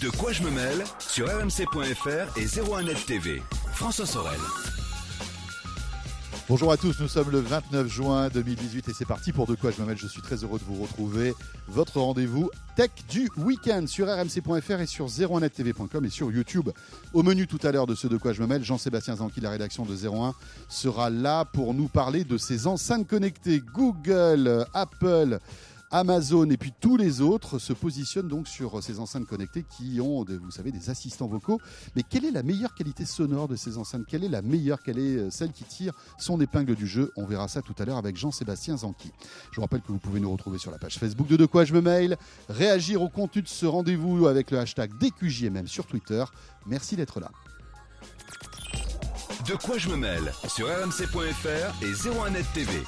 De quoi je me mêle sur rmc.fr et 01net TV. François Sorel. Bonjour à tous, nous sommes le 29 juin 2018 et c'est parti pour De quoi je me mêle. Je suis très heureux de vous retrouver. Votre rendez-vous tech du week-end sur rmc.fr et sur 01nettv.com et sur YouTube. Au menu tout à l'heure de ce De quoi je me mêle, Jean-Sébastien Zanqui, la rédaction de 01, sera là pour nous parler de ces enceintes connectées Google, Apple, Amazon et puis tous les autres se positionnent donc sur ces enceintes connectées qui ont, vous savez, des assistants vocaux. Mais quelle est la meilleure qualité sonore de ces enceintes? Quelle est la meilleure? Quelle est euh, celle qui tire son épingle du jeu? On verra ça tout à l'heure avec Jean-Sébastien Zanqui. Je vous rappelle que vous pouvez nous retrouver sur la page Facebook de De quoi je me mail, réagir au contenu de ce rendez-vous avec le hashtag DQJMM sur Twitter. Merci d'être là. De quoi je me mêle sur rmc.fr et 01net TV.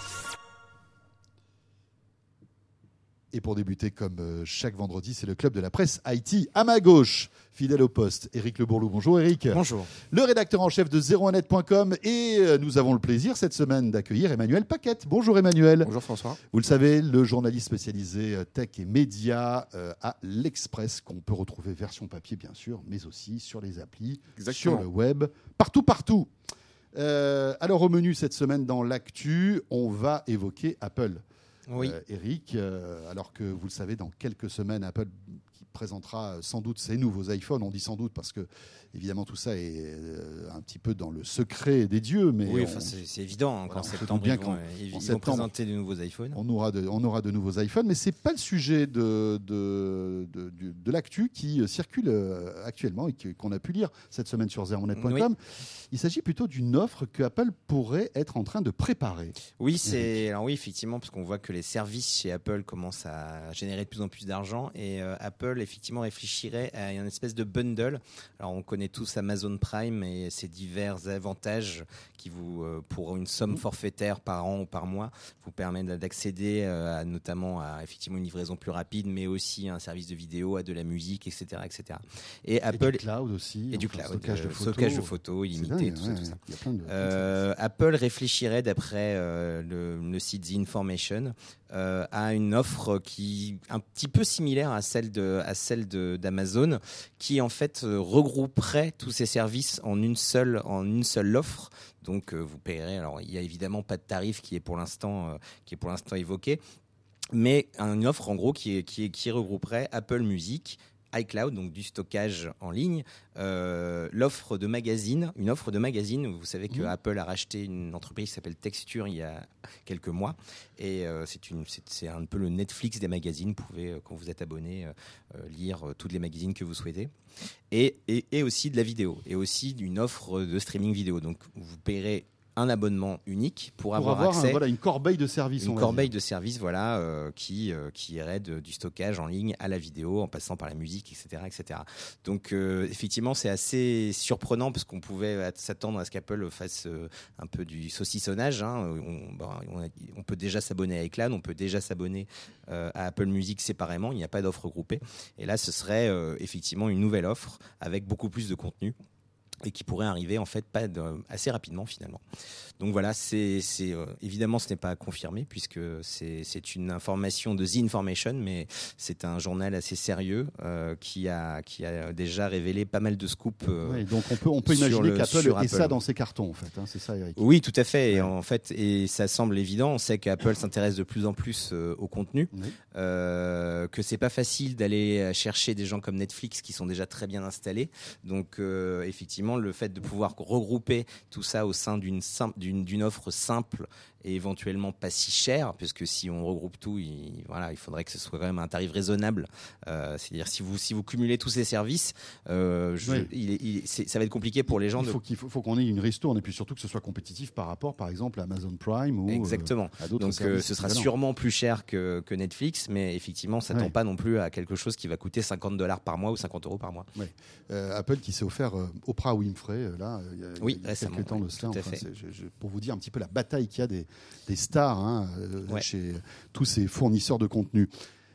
Et pour débuter, comme euh, chaque vendredi, c'est le club de la presse Haïti à ma gauche, fidèle au poste, Éric Le Bourlou. Bonjour Éric. Bonjour. Le rédacteur en chef de 01net.com et euh, nous avons le plaisir cette semaine d'accueillir Emmanuel Paquette. Bonjour Emmanuel. Bonjour François. Vous le savez, le journaliste spécialisé euh, tech et médias à l'Express qu'on peut retrouver version papier bien sûr, mais aussi sur les applis, sur le web, partout, partout. alors au menu cette semaine dans l'actu, on va évoquer Apple oui. Euh, Eric, euh, alors que vous le savez, dans quelques semaines, Apple qui présentera sans doute ses nouveaux iPhones. On dit sans doute parce que Évidemment, tout ça est euh, un petit peu dans le secret des dieux. Mais oui, c'est évident. Hein, qu'en septembre, bien ils vont, présenter de nouveaux iPhones. On aura de, on aura de nouveaux iPhones, mais c'est pas le sujet de, de, de, de l'actu qui euh, circule euh, actuellement et qu'on a pu lire cette semaine sur zermonet.com. Il s'agit plutôt d'une offre que Apple pourrait être en train de préparer. Oui, c'est alors oui, effectivement, parce qu'on voit que les services chez Apple commencent à générer de plus en plus d'argent et Apple effectivement réfléchirait à une espèce de bundle. Alors on connaît tous Amazon Prime et ses divers avantages qui vous, euh, pour une somme forfaitaire par an ou par mois, vous permettent d'accéder euh, notamment à effectivement une livraison plus rapide, mais aussi à un service de vidéo, à de la musique, etc., etc. Et Apple et du cloud aussi, et du cloud, stockage, de, photos, stockage de photos illimité, tout, ça, tout ça. Apple réfléchirait d'après euh, le, le, site The Information euh, à une offre qui un petit peu similaire à celle de à celle d'Amazon, qui en fait euh, regrouperait tous ces services en une seule en une seule offre. Donc euh, vous payerez. Alors il y a évidemment pas de tarif qui est pour l'instant qui est pour l'instant évoqué, mais une offre en gros qui regrouperait Apple Music, iCloud, donc du stockage en ligne, euh, l'offre de magazine, une offre de magazine. Vous savez que mmh. Apple a racheté une entreprise qui s'appelle Texture il y a quelques mois, et euh, c'est un peu le Netflix des magazines. Vous pouvez, euh, quand vous êtes abonné, lire toutes les magazines que vous souhaitez, et, et, et aussi de la vidéo, et aussi d'une offre de streaming vidéo. Donc vous paierez un abonnement unique pour, avoir, accès voilà, une corbeille de services. Une corbeille de services, voilà, euh, qui euh, qui irait du stockage en ligne à la vidéo, en passant par la musique, etc., etc. Donc euh, effectivement, c'est assez surprenant parce qu'on pouvait s'attendre à ce qu'Apple fasse un peu du saucissonnage. Hein. Bah, on, on, peut déjà s'abonner à Eclan, on peut déjà s'abonner à Apple Music séparément. Il n'y a pas d'offre groupée. Et là, ce serait effectivement une nouvelle offre avec beaucoup plus de contenu et qui pourrait arriver en fait pas assez rapidement finalement. Donc voilà, c'est euh, évidemment ce n'est pas confirmé puisque c'est une information de The Information, mais c'est un journal assez sérieux euh, qui a qui a déjà révélé pas mal de scoops. Euh, oui, donc on peut on peut imaginer qu'Apple ait ça dans ses cartons en fait, hein, c'est ça Eric. Oui, tout à fait. Et en fait, et ça semble évident. On sait qu'Apple s'intéresse de plus en plus au contenu, que c'est pas facile d'aller chercher des gens comme Netflix qui sont déjà très bien installés. Donc effectivement le fait de pouvoir regrouper tout ça au sein d'une d'une offre simple et éventuellement pas si cher, puisque si on regroupe tout, il, voilà, il faudrait que ce soit quand même un tarif raisonnable. Euh, c'est-à-dire si vous si vous cumulez tous ces services, euh, il, ça va être compliqué pour les gens. Il faut qu'on ait une ristourne et puis surtout que ce soit compétitif par rapport, par exemple, à Amazon Prime ou euh, exactement. Donc ce sera sûrement plus cher que, que Netflix, mais effectivement, ça ne tend pas non plus à quelque chose qui va coûter 50 dollars par mois ou 50 euros par mois. Apple qui s'est offert Oprah Winfrey là, il y a, oui, il y a quelques temps de cela. Pour vous dire un petit peu la bataille qu'il y a des des stars hein, euh, chez tous ces fournisseurs de contenu.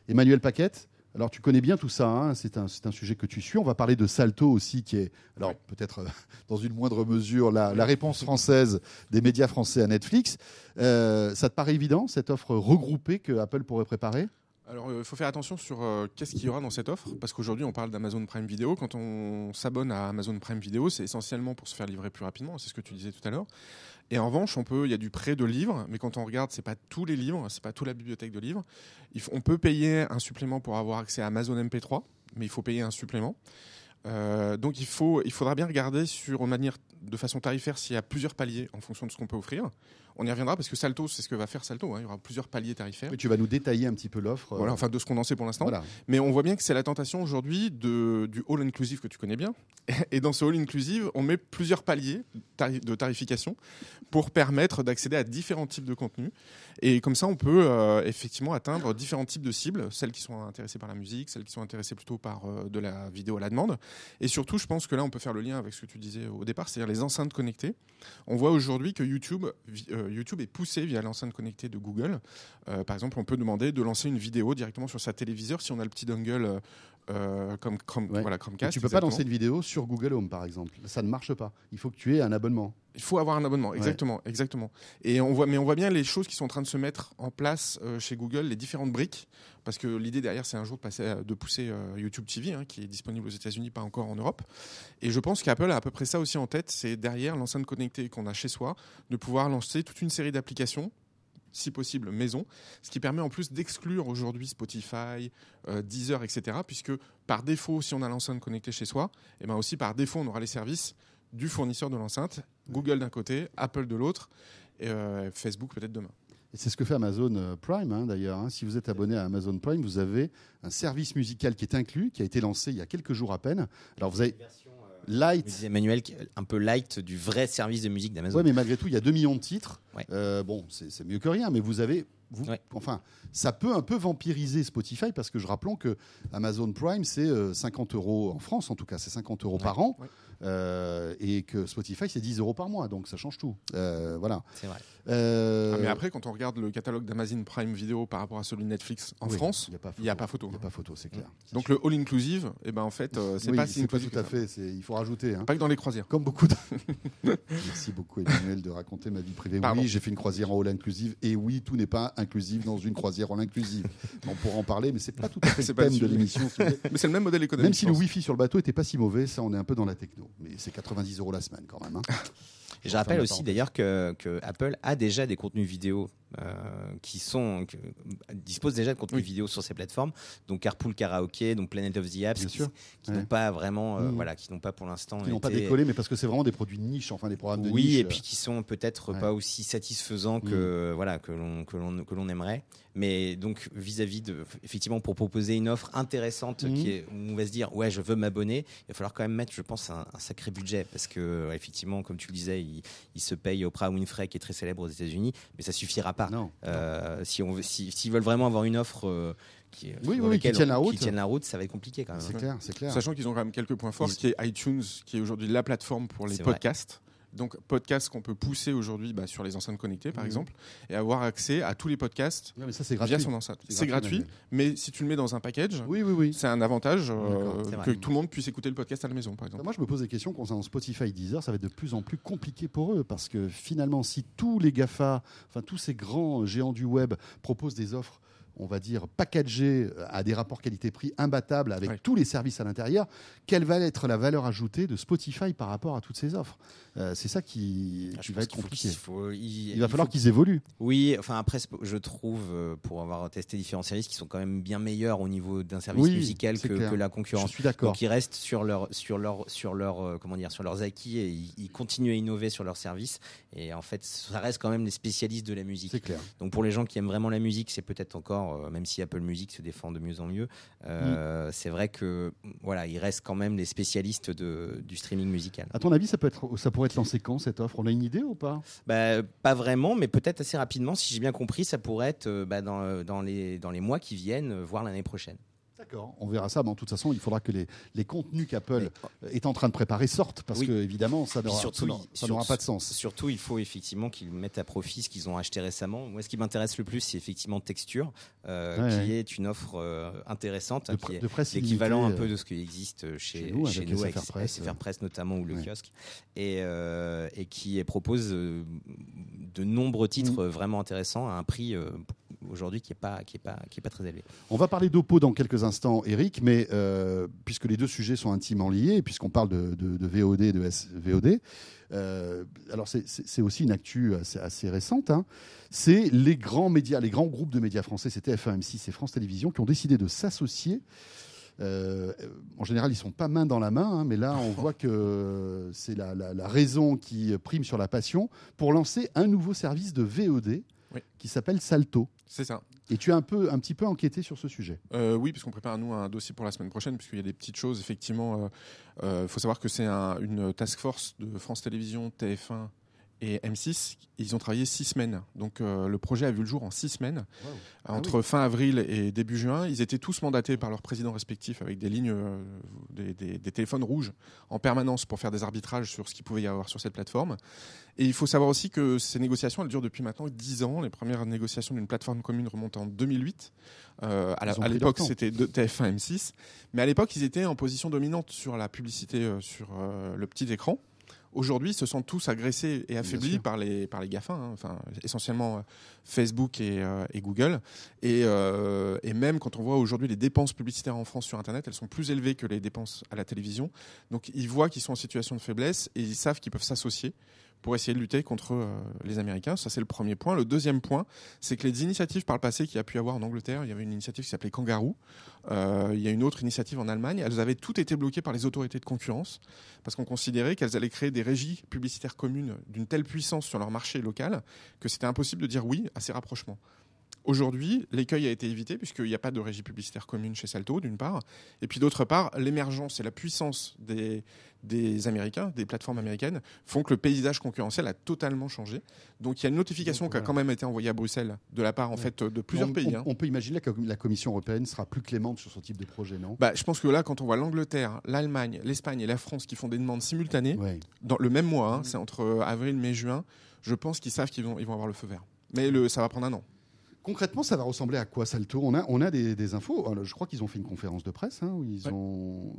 Emmanuel Paquette, alors tu connais bien tout ça, hein, c'est un, un, sujet que tu suis. On va parler de Salto aussi, qui est, alors peut-être euh, dans une moindre mesure, la, réponse française des médias français à Netflix. Euh, ça te paraît évident, cette offre regroupée que Apple pourrait préparer? Alors, il faut faire attention sur qu'est-ce qu'il y aura dans cette offre, parce qu'aujourd'hui, on parle d'Amazon Prime Video. Quand on s'abonne à Amazon Prime Video, c'est essentiellement pour se faire livrer plus rapidement, c'est ce que tu disais tout à l'heure. Et en revanche, on peut, il y a du prêt de livres, mais quand on regarde, c'est pas tous les livres, c'est pas toute la bibliothèque de livres. on peut payer un supplément pour avoir accès à Amazon MP3, mais il faut payer un supplément. Euh, donc il, faut, il faudra bien regarder sur manière de façon tarifaire s'il y a plusieurs paliers en fonction de ce qu'on peut offrir. On y reviendra parce que Salto, c'est ce que va faire Salto. Hein. Il y aura plusieurs paliers tarifaires. tu vas nous détailler un petit peu l'offre. Voilà, enfin de ce qu'on en sait pour l'instant. Mais on voit bien que c'est la tentation aujourd'hui du all inclusive que tu connais bien. Et dans ce all inclusive, on met plusieurs paliers de tarification pour permettre d'accéder à différents types de contenus. Et comme ça, on peut euh, effectivement atteindre différents types de cibles, celles qui sont intéressées par la musique, celles qui sont intéressées plutôt par euh, de la vidéo à la demande. Et surtout, je pense que là, on peut faire le lien avec ce que tu disais au départ, c'est-à-dire les enceintes connectées. On voit aujourd'hui que YouTube, euh, YouTube est poussé via l'enceinte connectée de Google. par exemple, on peut demander de lancer une vidéo directement sur sa téléviseur si on a le petit dongle comme Chrome, voilà, Chromecast. tu peux pas lancer une vidéo sur Google Home, par exemple. Ça ne marche pas. Il faut que tu aies un abonnement. Il faut avoir un abonnement, exactement, exactement. Et on voit, mais on voit bien les choses qui sont en train de se mettre en place euh, chez Google, les différentes briques, parce que l'idée derrière, c'est un jour de, passer, de pousser euh, YouTube TV, hein, qui est disponible aux États-Unis, pas encore en Europe. Et je pense qu'Apple a à peu près ça aussi en tête, c'est derrière l'enceinte connectée qu'on a chez soi, de pouvoir lancer toute une série d'applications si possible maison, ce qui permet en plus d'exclure aujourd'hui Spotify, euh, Deezer, etc. Puisque par défaut, si on a l'enceinte connectée chez soi, et eh ben aussi par défaut, on aura les services du fournisseur de l'enceinte, Google d'un côté, Apple de l'autre, et euh, Facebook peut-être demain. Et c'est ce que fait Amazon euh, Prime, hein, d'ailleurs. Hein. Si vous êtes abonné à Amazon Prime, vous avez un service musical qui est inclus, qui a été lancé il y a quelques jours à peine. Alors vous avez light, Emmanuel, un peu light du vrai service de musique d'Amazon. Oui, mais malgré tout, il y a 2 millions de titres. bon, c'est mieux que rien, mais vous avez Enfin, ça peut un peu vampiriser Spotify parce que je rappelons que Amazon Prime, c'est 50 euros en France, en tout cas, c'est 50 euros par an. Euh, et que Spotify, c'est 10 euros par mois, donc ça change tout. Euh, voilà. C'est vrai. Euh, ah, mais après, quand on regarde le catalogue d'Amazon Prime Vidéo par rapport à celui de Netflix en France, il n'y a pas photo. Il n'y a pas photo, c'est clair. Donc le all inclusive, eh ben en fait, c'est pas si pas tout à fait. Il faut rajouter. Hein. Pas que dans les croisières. Comme beaucoup. De... Merci beaucoup Emmanuel de raconter ma vie privée. Oui, j'ai fait une croisière en all inclusive et oui, tout n'est pas inclusif dans une croisière all inclusive. On pourra en parler, mais c'est pas tout à fait le thème de l'émission. mais c'est le même modèle économique. Même si le Wi-Fi sur le bateau était pas si mauvais, ça, on est un peu dans la techno. Mais c'est 90 euros la semaine quand même. Hein. je rappelle aussi d'ailleurs que, Apple a déjà des contenus vidéo euh, qui sont disposent déjà de contenus vidéo sur ces plateformes, donc Carpool Karaoke, donc Planet of the Apps, qui, n'ont pas vraiment, euh, mmh. voilà, qui n'ont pas pour l'instant, qui n'ont pas décollé, mais parce que c'est vraiment des produits de niche, enfin des programmes de niche. Oui, et puis qui sont peut-être pas aussi satisfaisants que mmh. voilà que l'on que l'on que l'on aimerait. Mais donc vis-à-vis de, effectivement, pour proposer une offre intéressante mmh. qui est, où on va se dire ouais, je veux m'abonner, il va falloir quand même mettre, je pense, un, sacré budget parce que effectivement, comme tu le disais, il, il se paye Oprah Winfrey qui est très célèbre aux États-Unis, mais ça suffira pas. Non. Euh, si on s'ils veulent vraiment avoir une offre euh, qui, oui, oui, qui tienne la route. Qui la route, ça va être compliqué quand même. C'est clair, c'est clair. Sachant qu'ils ont quand même quelques points forts, ce qui est iTunes, qui est aujourd'hui la plateforme pour les podcasts. Donc podcast qu'on peut pousser aujourd'hui bah, sur les enceintes connectées par mhm. exemple et avoir accès à tous les podcasts mais ça, via son enceinte. C'est gratuit, mais si tu le mets dans un package, oui, oui, oui. c'est un avantage euh, que tout le monde puisse écouter le podcast à la maison par exemple. Moi je me pose des questions concernant Spotify Deezer, ça va être de plus en plus compliqué pour eux parce que finalement si tous les GAFA, enfin tous ces grands géants du web proposent des offres on va dire, packagé euh, à des rapports qualité-prix imbattables avec tous les services à l'intérieur, quelle va être la valeur ajoutée de Spotify par rapport à toutes ces offres? Euh, C'est ça qui, ah, va être compliqué. Il, va falloir qu'ils évoluent. Oui, enfin après, je trouve, euh, pour avoir testé différents services, qui sont quand même bien meilleurs au niveau d'un service musical que, la concurrence. Je suis d'accord. Donc ils restent sur leur, sur leur, sur leur, comment dire, sur leurs acquis et ils, continuent à innover sur leurs services. Et en fait, ça reste quand même les spécialistes de la musique. C'est clair. Donc pour les gens qui aiment vraiment la musique, c'est peut-être encore euh, même si Apple Music se défend de mieux en mieux, euh, mm. c'est vrai que voilà, il reste quand même les spécialistes de, du streaming musical. À ton avis, ça, peut être, ça pourrait être lancé quand cette offre? On a une idée ou pas? Bah, Pas vraiment, mais peut-être assez rapidement. Si j'ai bien compris, ça pourrait être euh, bah, dans, dans, les, dans les mois qui viennent, voire l'année prochaine. D'accord, on verra ça. Mais en toute façon, il faudra que les, les contenus qu'Apple est en train de préparer sortent parce que évidemment, ça n'aura pas de sens. Surtout, il faut effectivement qu'ils mettent à profit ce qu'ils ont acheté récemment. Moi, ce qui m'intéresse le plus, c'est effectivement Texture, euh, qui est une offre euh, intéressante, de, qui est l'équivalent un peu de ce qui existe chez, chez nous, avec, SFR Press, notamment ou le kiosque, et, euh, et qui propose de nombreux titres mm. vraiment intéressants à un prix aujourd'hui qui n'est pas, très élevé. On va parler d'Oppo dans quelques instants, Eric, mais puisque les deux sujets sont intimement liés, puisqu'on parle de, VOD et de SVOD, alors c'est aussi une actu assez, récente. Hein. C'est les grands médias, les grands groupes de médias français, c'était F1, M6 et France Télévisions, qui ont décidé de s'associer euh, en général, ils sont pas main dans la main, hein, mais là, on voit que c'est la, raison qui prime sur la passion pour lancer un nouveau service de VOD qui s'appelle Salto. C'est ça. Et tu as un, peu, un petit peu enquêté sur ce sujet euh, Oui, puisqu'on prépare nous un dossier pour la semaine prochaine, puisqu'il y a des petites choses. Effectivement, il euh, faut savoir que c'est une task force de France Télévisions, TF1 et M6, ils ont travaillé six semaines. Donc euh, le projet a vu le jour en six semaines. Ah Entre fin avril et début juin, ils étaient tous mandatés par leurs présidents respectifs avec des lignes, euh, des, téléphones rouges en permanence pour faire des arbitrages sur ce qu'il pouvait y avoir sur cette plateforme. Et il faut savoir aussi que ces négociations, elles durent depuis maintenant dix ans. Les premières négociations d'une plateforme commune remontent en 2008. Euh, à l'époque, c'était TF1 M6. Mais à l'époque, ils étaient en position dominante sur la publicité sur le petit écran aujourd'hui se sentent tous agressés et affaiblis par les, par les GAFA, hein, enfin, essentiellement euh, Facebook et, euh, et Google. Et, euh, et, même quand on voit aujourd'hui les dépenses publicitaires en France sur Internet, elles sont plus élevées que les dépenses à la télévision. Donc ils voient qu'ils sont en situation de faiblesse et ils savent qu'ils peuvent s'associer pour essayer de lutter contre euh, les Américains. Ça, c'est le premier point. Le deuxième point, c'est que les initiatives par le passé qu'il y a pu avoir en Angleterre, il y avait une initiative qui s'appelait Kangaroo. Euh, il y a une autre initiative en Allemagne. Elles avaient toutes été bloquées par les autorités de concurrence parce qu'on considérait qu'elles allaient créer des régies publicitaires communes d'une telle puissance sur leur marché local que c'était impossible de dire oui à ces rapprochements. Aujourd'hui, l'écueil a été évité puisqu'il n'y a pas de régie publicitaire commune chez Salto, d'une part, et puis d'autre part, l'émergence et la puissance des, des Américains, des plateformes américaines, font que le paysage concurrentiel a totalement changé. Donc il y a une notification qui a quand même été envoyée à Bruxelles de la part en fait de plusieurs pays. Hein. On, peut imaginer que la Commission européenne sera plus clémente sur ce type de projet, non? Bah, Je pense que là, quand on voit l'Angleterre, l'Allemagne, l'Espagne et la France qui font des demandes simultanées dans le même mois, hein, mmh. c'est entre avril, mai, juin, je pense qu'ils savent qu'ils vont, ils vont avoir le feu vert. Mais le, ça va prendre un an. Concrètement, ça va ressembler à quoi Salto? On a, on a des, infos. je crois qu'ils ont fait une conférence de presse hein, où ils ont.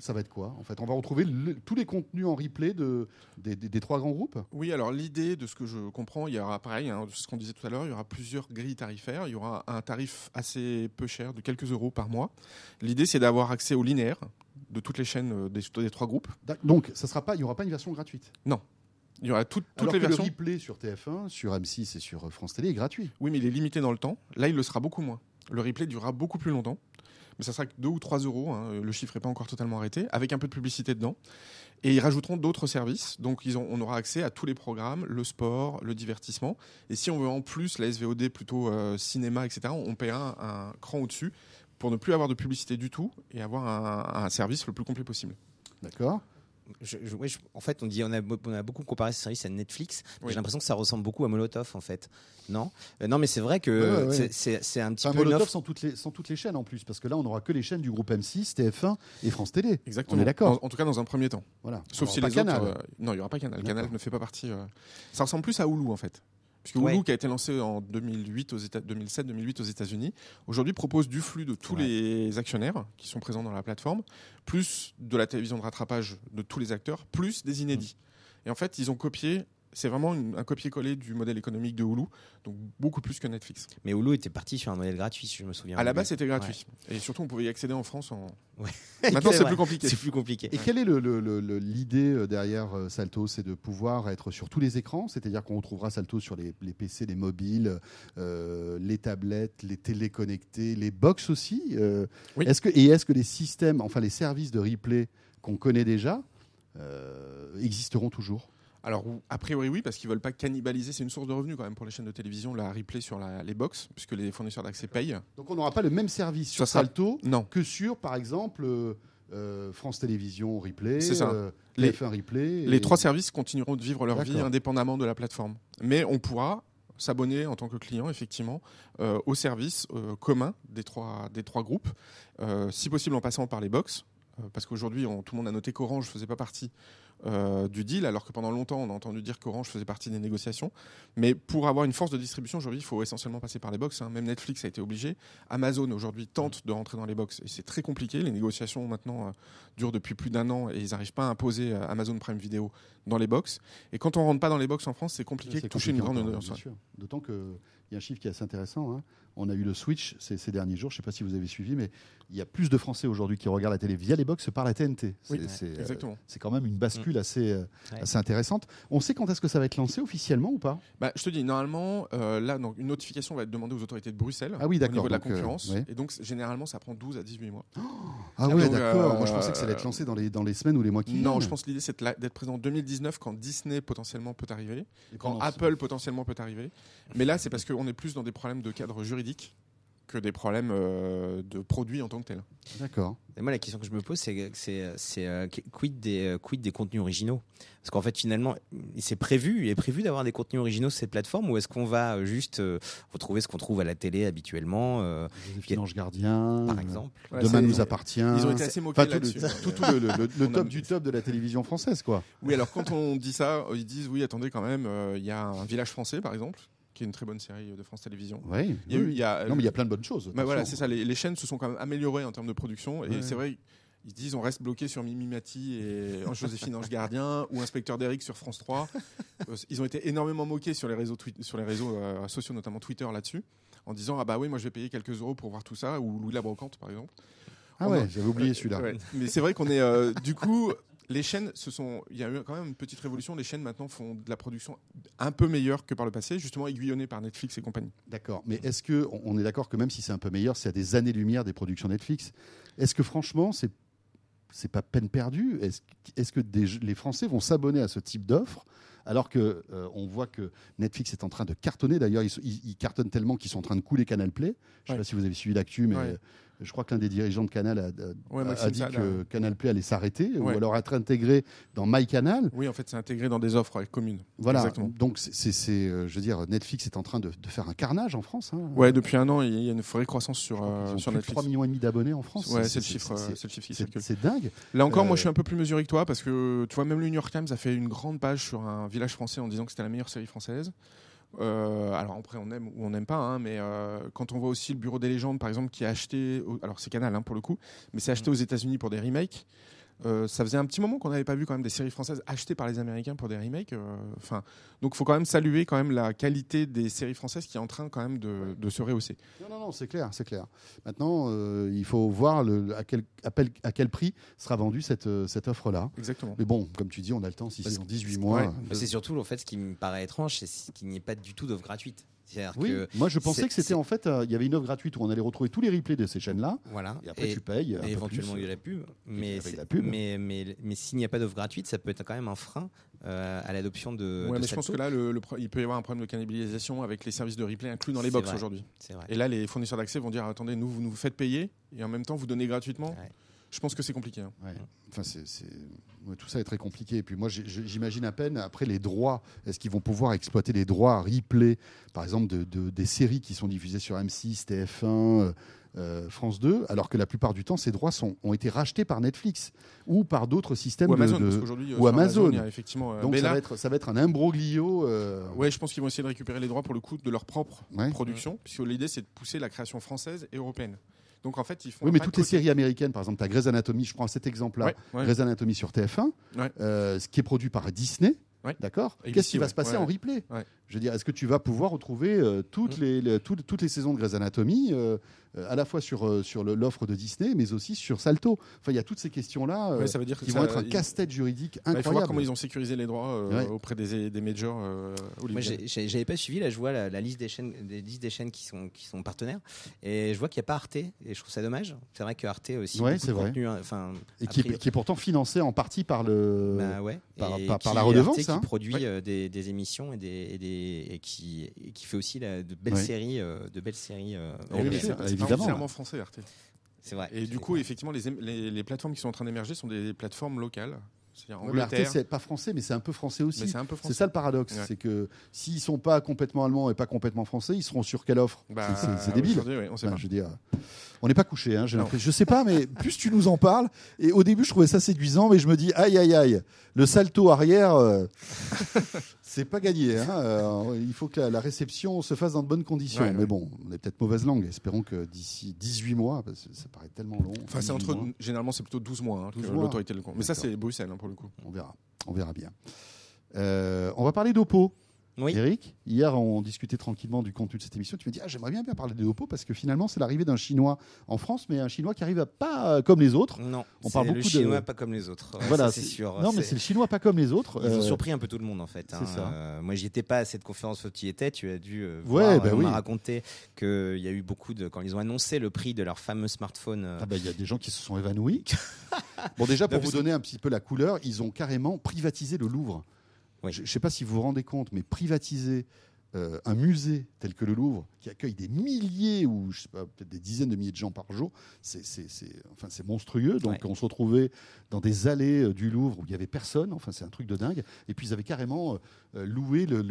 Ça va être quoi En fait, on va retrouver tous les contenus en replay de, des, trois grands groupes? Oui, alors l'idée de ce que je comprends, il y aura pareil, hein, ce qu'on disait tout à l'heure, il y aura plusieurs grilles tarifaires. Il y aura un tarif assez peu cher, de quelques euros par mois. L'idée, c'est d'avoir accès au linéaire de toutes les chaînes euh, des, des trois groupes. Donc, ça sera pas, il n'y aura pas une version gratuite? Non, il y aura toutes les que versions. Le replay sur TF1, sur M6 et sur France Télé est gratuit. Oui, mais il est limité dans le temps. Là, il le sera beaucoup moins. Le replay durera beaucoup plus longtemps. Mais ça sera que 2 ou 3 euros. Hein. Le chiffre n'est pas encore totalement arrêté, avec un peu de publicité dedans. Et ils rajouteront d'autres services. Donc, ils ont, on aura accès à tous les programmes, le sport, le divertissement. Et si on veut en plus la SVOD plutôt euh, cinéma, etc., on paiera un, cran au-dessus pour ne plus avoir de publicité du tout et avoir un service le plus complet possible. D'accord en fait, on dit on a, on a beaucoup comparé ce service à Netflix. J'ai l'impression que ça ressemble beaucoup à Molotov, en fait. Non, euh, non, mais c'est vrai que c'est un petit peu Molotov sans toutes les sans toutes les chaînes en plus, parce que là, on n'aura que les chaînes du groupe M6, TF1 et France Télé. Exactement. On est d'accord. En, tout cas, dans un premier temps. Voilà. Sauf si les Canal. autres. Euh, non, il y aura pas Canal. Canal ne fait pas partie. Euh, ça ressemble plus à Hulu, en fait. Puisque Hulu, qui a été lancé en 2008 aux 2007-2008 aux États-Unis, aujourd'hui propose du flux de tous les actionnaires qui sont présents dans la plateforme, plus de la télévision de rattrapage de tous les acteurs, plus des inédits. Mmh. Et en fait, ils ont copié c'est vraiment un copier-coller du modèle économique de Hulu, donc beaucoup plus que Netflix. Mais Hulu était parti sur un modèle gratuit, si je me souviens. À la base, c'était gratuit. Et surtout, on pouvait y accéder en France. En... Maintenant, c'est plus compliqué. C'est plus compliqué. Et quelle est l'idée euh, derrière euh, Salto? C'est de pouvoir être sur tous les écrans, c'est-à-dire qu'on retrouvera Salto sur les, PC, les mobiles, euh, les tablettes, les téléconnectés, les box aussi. est-ce que, et est-ce que les systèmes, enfin les services de replay qu'on connaît déjà, existeront toujours? Alors, a priori, oui, parce qu'ils veulent pas cannibaliser. C'est une source de revenus quand même pour les chaînes de télévision, la replay sur les box, puisque les fournisseurs d'accès payent. Donc, on n'aura pas le même service sur Salto que sur, par exemple, euh, euh, France Télévisions Replay, ça. Euh, les, F1 Replay. Les trois services continueront de vivre leur vie indépendamment de la plateforme. Mais on pourra s'abonner en tant que client, effectivement, au service commun des trois, des trois groupes, si possible en passant par les box, parce qu'aujourd'hui, tout le monde a noté qu'Orange ne faisait pas partie euh, du deal, alors que pendant longtemps, on a entendu dire qu'Orange faisait partie des négociations. Mais pour avoir une force de distribution, aujourd'hui, il faut essentiellement passer par les box. Hein. Même Netflix a été obligé. Amazon, aujourd'hui, tente de rentrer dans les box. Et c'est très compliqué. Les négociations, maintenant, euh, durent depuis plus d'un an et ils n'arrivent pas à imposer euh, Amazon Prime Video dans les box. Et quand on rentre pas dans les box en France, c'est compliqué de toucher une grande audience. D'autant qu'il il y a un chiffre qui est assez intéressant. Hein. On a eu le switch ces, ces derniers jours. Je ne sais pas si vous avez suivi, mais il y a plus de Français aujourd'hui qui regardent la télé via les box par la TNT. C'est euh, quand même une bascule mm. assez, euh, assez intéressante. On sait quand est-ce que ça va être lancé officiellement ou pas? Bah, Je te dis, normalement, euh, là, donc, une notification va être demandée aux autorités de Bruxelles ah oui, au niveau de la concurrence. et donc, généralement, ça prend 12 à 18 mois. ah oui, d'accord. Moi, je pensais que ça allait être lancé dans les, dans les semaines ou les mois qui viennent. Non, je pense que l'idée, c'est d'être présent en 2019 quand Disney potentiellement peut arriver, et quand Apple potentiellement peut arriver. Mais là, c'est parce qu'on est plus dans des problèmes de cadre juridique que des problèmes euh, de produits en tant que tel. D'accord. Et moi, la question que je me pose, c'est, c'est, euh, quid, des, euh, quid des contenus originaux? Parce qu'en fait, finalement, c'est prévu, il est prévu d'avoir des contenus originaux sur cette plateforme ou est-ce qu'on va juste retrouver ce qu'on trouve à la télé habituellement Joséphine Ange Gardien, par exemple? Demain nous appartient. Ils ont été assez moqués là-dessus. Tout, le, top du top de la télévision française, quoi. Oui, alors quand on dit ça, ils disent oui, attendez quand même, il y a un village français, par exemple, qui est une très bonne série de France Télévisions. Oui, il y a eu, il y a, non, mais il y a plein de bonnes choses. Bah voilà, c'est ça. Les, chaînes se sont quand même améliorées en termes de production. Et c'est vrai, ils disent on reste bloqué sur Mimi Mati et Joséphine Ange Gardien ou Inspecteur d'Eric sur France 3. Euh, ils ont été énormément moqués sur les réseaux, sur les réseaux euh, sociaux, notamment Twitter là-dessus, en disant ah bah oui, moi je vais payer quelques euros pour voir tout ça, ou Louis la Brocante par exemple. Ah ouais, j'avais oublié celui-là. Mais c'est vrai qu'on est euh, du coup les chaînes, sont, il y a eu quand même une petite révolution. Les chaînes maintenant font de la production un peu meilleure que par le passé, justement aiguillonnées par Netflix et compagnie. D'accord. Mais est-ce que on est d'accord que même si c'est un peu meilleur, c'est à des années-lumière des productions Netflix Est-ce que franchement, c'est c'est pas peine perdue? Est-ce que les Français vont s'abonner à ce type d'offre? Alors que euh, on voit que Netflix est en train de cartonner. D'ailleurs, ils, cartonnent tellement qu'ils sont en train de couler Canal Play. Je ne sais pas si vous avez suivi l'actu, mais je crois qu'un des dirigeants de Canal a, dit que Canal allait s'arrêter ou alors être intégré dans MyCanal. Oui, en fait, c'est intégré dans des offres communes. Voilà. Donc, c'est, euh, je veux dire, Netflix est en train de, faire un carnage en France. Hein. Ouais, depuis un an, il y a une forte croissance sur, euh, sur Netflix. 3 millions et demi d'abonnés en France. Ouais, c'est, le chiffre, c'est, le chiffre qui circule. C'est dingue. Là encore, moi, je suis euh, un peu plus mesuré que toi parce que tu vois, même le New York Times a fait une grande page sur un village français en disant que c'était la meilleure série française. Euh, alors après, on aime ou on n'aime pas, hein, mais euh, quand on voit aussi le Bureau des légendes, par exemple, qui a acheté, alors c'est Canal hein, pour le coup, mais c'est acheté mm. aux États-Unis pour des remakes. Euh, ça faisait un petit moment qu'on n'avait pas vu quand même des séries françaises achetées par les Américains pour des remakes. Euh, enfin, donc il faut quand même saluer quand même la qualité des séries françaises qui est en train quand même de, de se rehausser. Non, non, non, c'est clair, c'est clair. Maintenant, euh, il faut voir le, à, quel, à, quel prix sera vendue cette, cette offre-là. Exactement. Mais bon, comme tu dis, on a le temps, si c'est en 18 mois. C'est surtout, en fait, ce qui me paraît étrange, c'est qu'il n'y ait pas du tout d'offre gratuite. Oui, moi je pensais que c'était en fait, euh, il y avait une offre gratuite où on allait retrouver tous les replays de ces chaînes-là. Voilà. Et après tu payes. Et éventuellement il y a la pub. Mais, mais, mais, mais, s'il n'y a pas d'offre gratuite, ça peut être quand même un frein euh, à l'adoption de. Ouais, mais je pense que là, le, il peut y avoir un problème de cannibalisation avec les services de replay inclus dans les box aujourd'hui. Et là, les fournisseurs d'accès vont dire attendez, nous, vous nous faites payer et en même temps, vous donnez gratuitement. Je pense que c'est compliqué. Hein. Enfin, c'est, tout ça est très compliqué. Et puis moi, j'imagine à peine, après les droits, est-ce qu'ils vont pouvoir exploiter les droits replay, par exemple, de, des séries qui sont diffusées sur M6, TF1, euh, France 2, alors que la plupart du temps, ces droits sont, ont été rachetés par Netflix ou par d'autres systèmes ou Amazon, de, euh, ou Amazon. effectivement, euh, Donc ça, va être, ça va être un imbroglio. Ouais, je pense qu'ils vont essayer de récupérer les droits pour le coup de leur propre production, puisque l'idée c'est de pousser la création française et européenne. Donc en fait, ils font. Oui, mais toutes les séries américaines, par exemple, tu as Grey's Anatomy, je prends cet exemple-là, Grey's Anatomy sur TF1, euh, ce qui est produit par Disney. D'accord Qu'est-ce qui va se passer en replay Je veux dire, est-ce que tu vas pouvoir retrouver euh, toutes, mm. les, toutes, les saisons de Grey's Anatomy euh, euh, à la fois sur, euh, sur l'offre de Disney, mais aussi sur Salto? Enfin, il y a toutes ces questions-là euh, ça veut dire qui vont être un casse-tête juridique incroyable. Bah, il faut voir comment ils ont sécurisé les droits auprès des, des majors. Moi, j'avais pas suivi. Là, je vois la, liste des chaînes, des listes des chaînes qui sont qui sont partenaires, et je vois qu'il n'y a pas Arte, et je trouve ça dommage. C'est vrai que Arte aussi. Ouais, c'est vrai. Contenu, enfin, et qui est, qui est, pourtant financé en partie par le. Bah, ouais. Par, par, la redevance. Arte hein. qui produit des, des, émissions et des, et des et qui et qui fait aussi la, de belles séries, de belles séries. évidemment. français c'est vrai. Et du coup, effectivement, les, les, plateformes qui sont en train d'émerger sont des plateformes locales. C'est c'est pas français, mais c'est un peu français aussi. C'est ça le paradoxe, c'est que s'ils sont pas complètement allemands et pas complètement français, ils seront sur quelle offre? Bah, C'est débile. on sait je veux dire, on n'est pas couché. Hein, je sais pas, mais plus tu nous en parles. Et au début, je trouvais ça séduisant, mais je me dis, aïe, aïe, aïe, le salto arrière, euh, c'est pas gagné. Hein. Euh, il faut que la, réception se fasse dans de bonnes conditions. mais bon, on est peut-être mauvaise langue. Espérons que d'ici 18 mois, parce que ça paraît tellement long. Enfin, c'est entre, généralement, c'est plutôt 12 mois, hein, l'autorité le Mais ça, c'est Bruxelles, hein, pour le coup. On verra. On verra bien. Euh, on va parler d'Oppo. Eric, hier on discutait tranquillement du contenu de cette émission. Tu me dis ah j'aimerais bien bien parler de Oppo parce que finalement c'est l'arrivée d'un Chinois en France, mais un Chinois qui arrive pas comme les autres. Non, on parle beaucoup le Chinois pas comme les autres. Voilà, c'est sûr. Non mais c'est le Chinois pas comme les autres. Ils ont euh, surpris un peu tout le monde en fait. Hein. Ça. Euh, moi j'y étais pas à cette conférence où tu y étais. Tu as dû euh, voir. Bah on m'a raconté qu'il y a eu beaucoup de quand ils ont annoncé le prix de leur fameux smartphone. Ah bah il y a des gens qui se sont évanouis. bon déjà pour vous donner un petit peu la couleur, ils ont carrément privatisé le Louvre. Je ne sais pas si vous vous rendez compte, mais privatiser euh, un musée tel que le Louvre, qui accueille des milliers ou je sais pas, peut-être des dizaines de milliers de gens par jour, c'est enfin, monstrueux. Donc on se retrouvait dans des allées euh, du Louvre où il y avait personne. Enfin, c'est un truc de dingue. Et puis ils avaient carrément euh, loué le,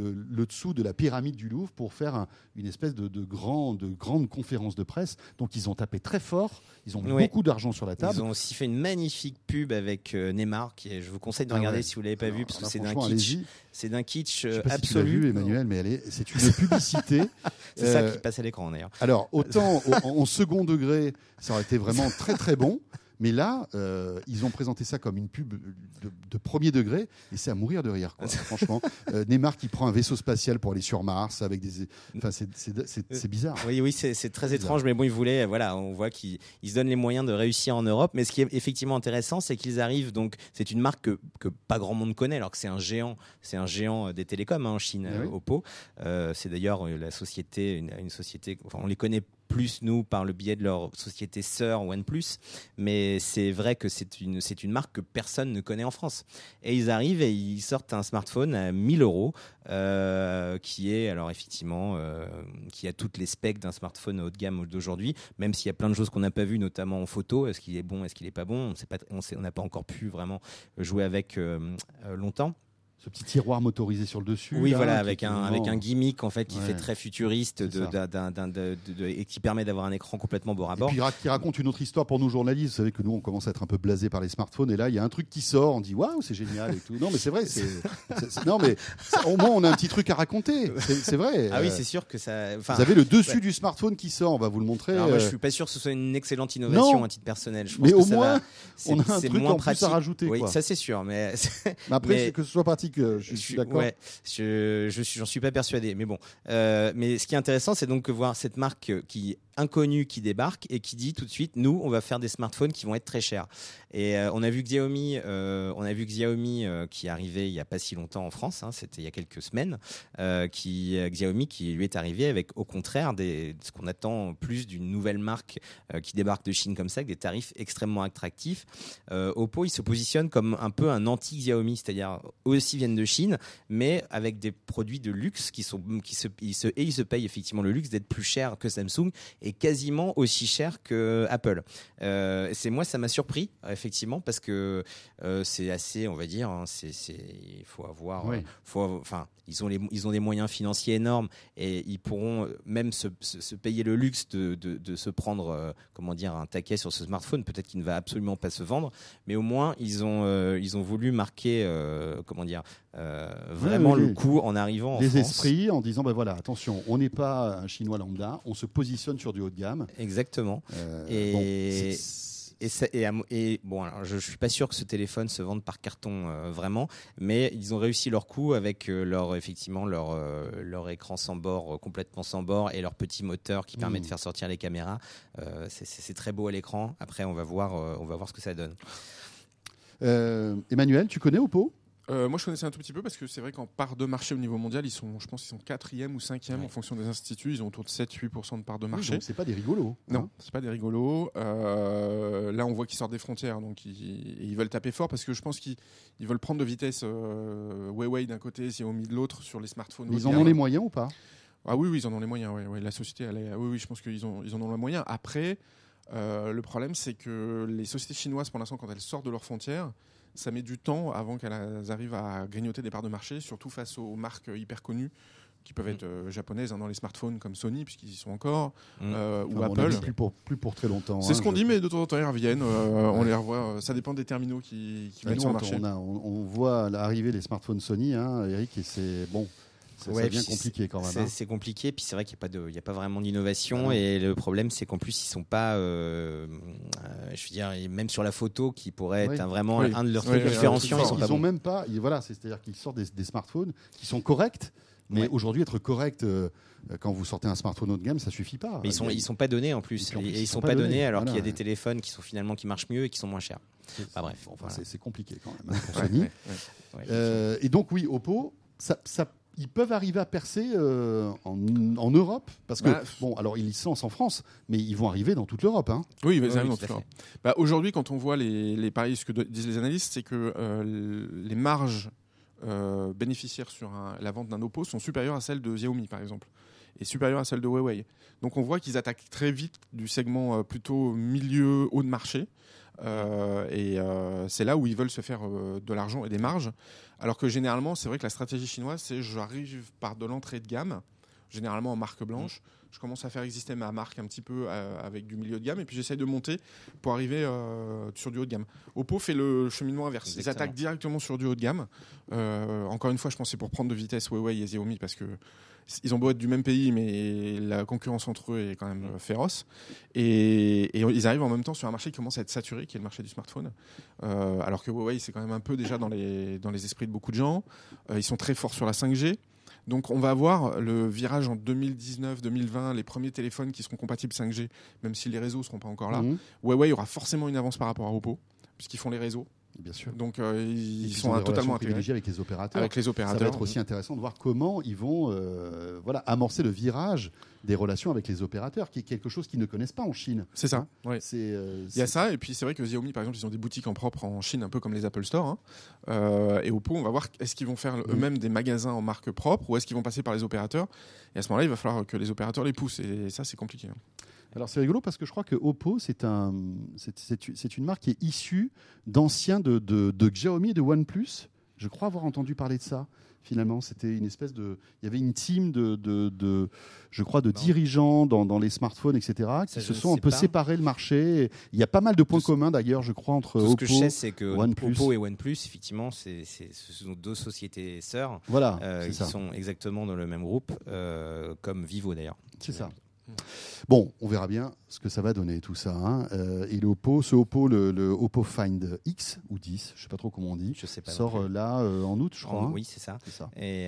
dessous de la pyramide du Louvre pour faire une espèce de, de, grand, de grande conférence de presse. Donc ils ont tapé très fort. Ils ont mis beaucoup d'argent sur la table. Ils ont aussi fait une magnifique pub avec Neymar, qui je vous conseille de ah regarder si vous l'avez pas vu, parce que c'est d'un kitsch, c'est d'un kitsch absolu. vu, Emmanuel, mais elle est c'est une publicité. c'est ça qui passe à l'écran d'ailleurs. Alors, autant en, second degré, ça aurait été vraiment très très bon. Mais là, euh, ils ont présenté ça comme une pub de, premier degré et c'est à mourir de rire. Franchement, euh, Neymar qui prend un vaisseau spatial pour aller sur Mars avec des. Enfin, c'est bizarre. Oui, oui, c'est très étrange, mais bon, ils voulaient. Voilà, on voit qu'ils se donnent les moyens de réussir en Europe. Mais ce qui est effectivement intéressant, c'est qu'ils arrivent. Donc, c'est une marque que, pas grand monde connaît, alors que c'est un géant. C'est un géant des télécoms hein, en Chine, eh Oppo. Euh, c'est d'ailleurs la société, une, une société. Enfin, on les connaît plus nous par le biais de leur société sœur OnePlus, mais c'est vrai que c'est une, c'est une marque que personne ne connaît en France. Et ils arrivent et ils sortent un smartphone à 1000 euros euh, qui est alors effectivement euh, qui a toutes les specs d'un smartphone haut de gamme d'aujourd'hui, même s'il y a plein de choses qu'on n'a pas vues, notamment en photo. Est-ce qu'il est bon, est-ce qu'il n'est pas bon? On n'a pas encore pu vraiment jouer avec euh, longtemps ce petit tiroir motorisé sur le dessus. Oui, voilà, avec un, avec un gimmick en fait qui fait très futuriste de, et qui permet d'avoir un écran complètement bord à bord. Et puis qui raconte une autre histoire pour nous journalistes. Vous savez que nous, on commence à être un peu blasés par les smartphones et là, il y a un truc qui sort, on dit waouh, c'est génial et tout. Non, mais c'est vrai, c'est, non, mais au moins, on a un petit truc à raconter. C'est vrai. Ah oui, c'est sûr que ça. Vous avez le dessus du smartphone qui sort, on va vous le montrer. Alors, moi, je euh. suis pas sûr que ce soit une excellente innovation à titre personnel. Je pense mais au moins, on a un truc moins en plus à rajouter. Oui, ça c'est sûr, mais. après, que ce soit pratique, je suis d'accord. Ouais, je, je suis, j'en suis pas persuadé, mais bon. Euh, mais ce qui est intéressant, c'est donc voir cette marque qui inconnu qui débarque et qui dit tout de suite nous on va faire des smartphones qui vont être très chers. Et euh, on a vu Xiaomi euh, on a vu Xiaomi euh, qui est arrivé il y a pas si longtemps en France hein, c'était il y a quelques semaines qui Xiaomi qui lui est arrivé avec au contraire des, ce qu'on attend plus d'une nouvelle marque qui débarque de Chine comme ça avec des tarifs extrêmement attractifs. Oppo il se positionne comme un peu un anti Xiaomi c'est-à-dire aussi viennent de Chine mais avec des produits de luxe qui sont qui se, et ils se payent effectivement le luxe d'être plus cher que Samsung est quasiment aussi cher que Apple. Euh, c'est moi, ça m'a surpris effectivement parce que euh, c'est assez, on va dire, hein, c'est, il faut avoir, euh, faut, enfin, ils ont les, ils ont des moyens financiers énormes et ils pourront même se, se, payer le luxe de, de, de se prendre, euh, comment dire, un taquet sur ce smartphone. Peut-être qu'il ne va absolument pas se vendre, mais au moins ils ont, euh, ils ont voulu marquer, comment dire, vraiment le coup en arrivant. Les esprits en disant, ben voilà, attention, on n'est pas un chinois lambda, on se positionne sur du haut de gamme. Exactement. et et, et, bon, alors, je, ne suis pas sûr que ce téléphone se vende par carton euh, vraiment, mais ils ont réussi leur coup avec euh, leur effectivement leur euh, leur écran sans bord complètement sans bord et leur petit moteur qui permet de mmh. faire sortir les caméras. c'est très beau à l'écran. Après, on va voir on va voir ce que ça donne. Emmanuel, tu connais Oppo? Euh, moi, je connaissais un tout petit peu parce que c'est vrai qu'en part de marché au niveau mondial, ils sont, je pense, qu'ils sont quatrième ou cinquième en fonction des instituts. Ils ont autour de 7-8% de part de marché. donc c'est pas des rigolos. Non, hein. c'est pas des rigolos. Euh, là, on voit qu'ils sortent des frontières, donc ils, veulent taper fort parce que je pense qu'ils veulent prendre de vitesse euh, Huawei d'un côté, Xiaomi de l'autre sur les smartphones. ils en ont les moyens ou pas? Ah oui, oui, ils en ont les moyens. La société, elle est... oui, oui, je pense qu'ils ont, ils en ont les moyens. Après, le problème, c'est que les sociétés chinoises, pour l'instant, quand elles sortent de leurs frontières, ça met du temps avant qu'elles arrivent à grignoter des parts de marché, surtout face aux marques hyper connues qui peuvent être euh, japonaises hein, dans les smartphones comme Sony puisqu'ils y sont encore mm. euh, ou Apple. plus pour plus pour très longtemps c'est ce hein, qu'on dit mais de temps en temps ils reviennent euh, on les revoit ça dépend des terminaux qui, qui mettent sur le marché. on, voit arriver les smartphones Sony hein, Eric et c'est bon c'est bien compliqué quand même. C'est compliqué, puis c'est vrai qu'il n'y a, pas de, il y a pas vraiment d'innovation. Ah et le problème, c'est qu'en plus, ils sont pas, euh, euh, je veux dire, même sur la photo, qui pourrait être vraiment un de leurs trucs différenciants, ils, sont ont même pas. Voilà, c'est-à-dire qu'ils sortent des, smartphones qui sont corrects, Mais aujourd'hui, être correct quand vous sortez un smartphone haut de gamme, ça suffit pas. Mais ils sont, ils sont pas donnés en plus. Et, ils, sont, pas donnés, alors qu'il y a des téléphones qui sont finalement qui marchent mieux et qui sont moins chers. Bah, bref, c'est compliqué quand même hein, pour Sony. et donc oui, Oppo, ça, ça ils peuvent arriver à percer euh, en, Europe Parce que, bah, bon, alors ils licencent en France, mais ils vont arriver dans toute l'Europe. Hein. Oui, ils arrivent dans toute l'Europe. Bah, Aujourd'hui, quand on voit les, les paris, ce que disent les analystes, c'est que euh, les marges euh, bénéficiaires sur la vente d'un Oppo sont supérieures à celles de Xiaomi, par exemple, et supérieures à celles de Huawei. Donc on voit qu'ils attaquent très vite du segment plutôt milieu haut de marché. Euh, et euh, c'est là où ils veulent se faire euh, de l'argent et des marges. Alors que généralement, c'est vrai que la stratégie chinoise, c'est j'arrive par de l'entrée de gamme, généralement en marque blanche. Je commence à faire exister ma marque un petit peu avec du milieu de gamme et puis j'essaye de monter pour arriver sur du haut de gamme. Oppo fait le cheminement inverse. Ils attaquent directement sur du haut de gamme. encore une fois, je pensais pour prendre de vitesse Huawei et Xiaomi parce que ils ont beau être du même pays, mais la concurrence entre eux est quand même féroce. Et, ils arrivent en même temps sur un marché qui commence à être saturé, qui est le marché du smartphone. Euh, alors que Huawei, c'est quand même un peu déjà dans les, dans les esprits de beaucoup de gens. Euh, ils sont très forts sur la 5G. Donc on va avoir le virage en 2019-2020, les premiers téléphones qui seront compatibles 5G, même si les réseaux ne seront pas encore là. Mmh. Huawei aura forcément une avance par rapport à Oppo, puisqu'ils font les réseaux. Bien sûr. Donc euh, ils, sont totalement privilégiés avec les opérateurs. Avec les opérateurs. Ça va être aussi intéressant de voir comment ils vont euh, voilà, amorcer le virage des relations avec les opérateurs, qui est quelque chose qu'ils ne connaissent pas en Chine. C'est ça. Ouais. Euh, il y a ça, et puis c'est vrai que Xiaomi, par exemple, ils ont des boutiques en propre en Chine, un peu comme les Apple Store. Hein. et Oppo, on va voir est-ce qu'ils vont faire eux-mêmes des magasins en marque propre ou est-ce qu'ils vont passer par les opérateurs? Et à ce moment-là, il va falloir que les opérateurs les poussent. Et ça, c'est compliqué. Hein. Alors c'est rigolo parce que je crois que Oppo, c'est un, c'est une marque qui est issue d'anciens de, de, Xiaomi et de OnePlus. Je crois avoir entendu parler de ça. Finalement, c'était une espèce de, il y avait une team de, de, je crois, de dirigeants dans, dans, les smartphones, etc., qui se sont un peu séparés le marché. Il y a pas mal de points communs d'ailleurs, je crois, entre Oppo, ce que je sais, c'est que Oppo et OnePlus, effectivement, c'est, ce sont deux sociétés sœurs, voilà, euh, qui sont exactement dans le même groupe, euh, comme Vivo d'ailleurs. C'est ça. Bon, on verra bien ce que ça va donner tout ça. Hein. Euh, et le Oppo, ce Oppo, le, Oppo Find X ou 10, je sais pas trop comment on dit, je sais pas sort euh, là euh, en août, je crois. Hein. Oui, c'est ça. Et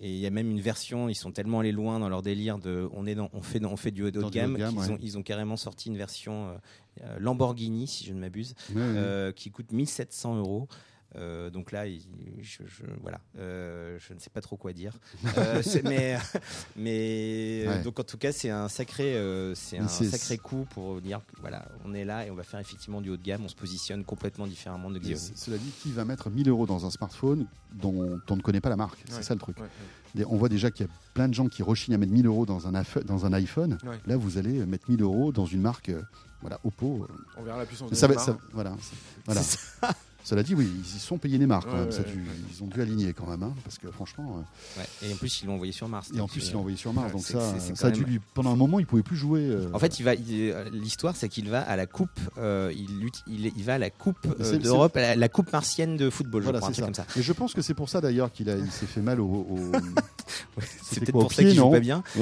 il y a même une version, ils sont tellement allés loin dans leur délire de, on est on fait, on fait du haut de gamme, ils, ont, ils, ont, carrément sorti une version Lamborghini, si je ne m'abuse, qui coûte 1700 euros. Euh, donc là, je, voilà, euh, je ne sais pas trop quoi dire. Euh, mais mais donc en tout cas, c'est un sacré, c'est un sacré coup pour dire voilà, on est là et on va faire effectivement du haut de gamme. On se positionne complètement différemment de Xiaomi. Cela dit, qui va mettre 1000 euros dans un smartphone dont on ne connaît pas la marque? C'est ça le truc. On voit déjà qu'il y a plein de gens qui rechignent à mettre 1000 euros dans un, dans un iPhone. Là, vous allez mettre 1000 euros dans une marque, voilà, Oppo. On verra la puissance. Ça, ça, voilà, voilà. Cela dit, oui, ils y sont payés les marques. ils ont dû aligner quand même, hein, parce que franchement. Euh, et en plus, ils l'ont envoyé sur Mars. Et en plus, ils l'ont envoyé sur Mars. donc ça, ça a dû pendant un moment, il pouvait plus jouer. Euh. En fait, il va. Euh, l'histoire, c'est qu'il va à la coupe. il, il, va à la coupe d'Europe, la, coupe martienne de football. Voilà, je crois, comme ça. Et je pense que c'est pour ça d'ailleurs qu'il il s'est fait mal au. c'est peut-être pour ça qu'il joue pas bien.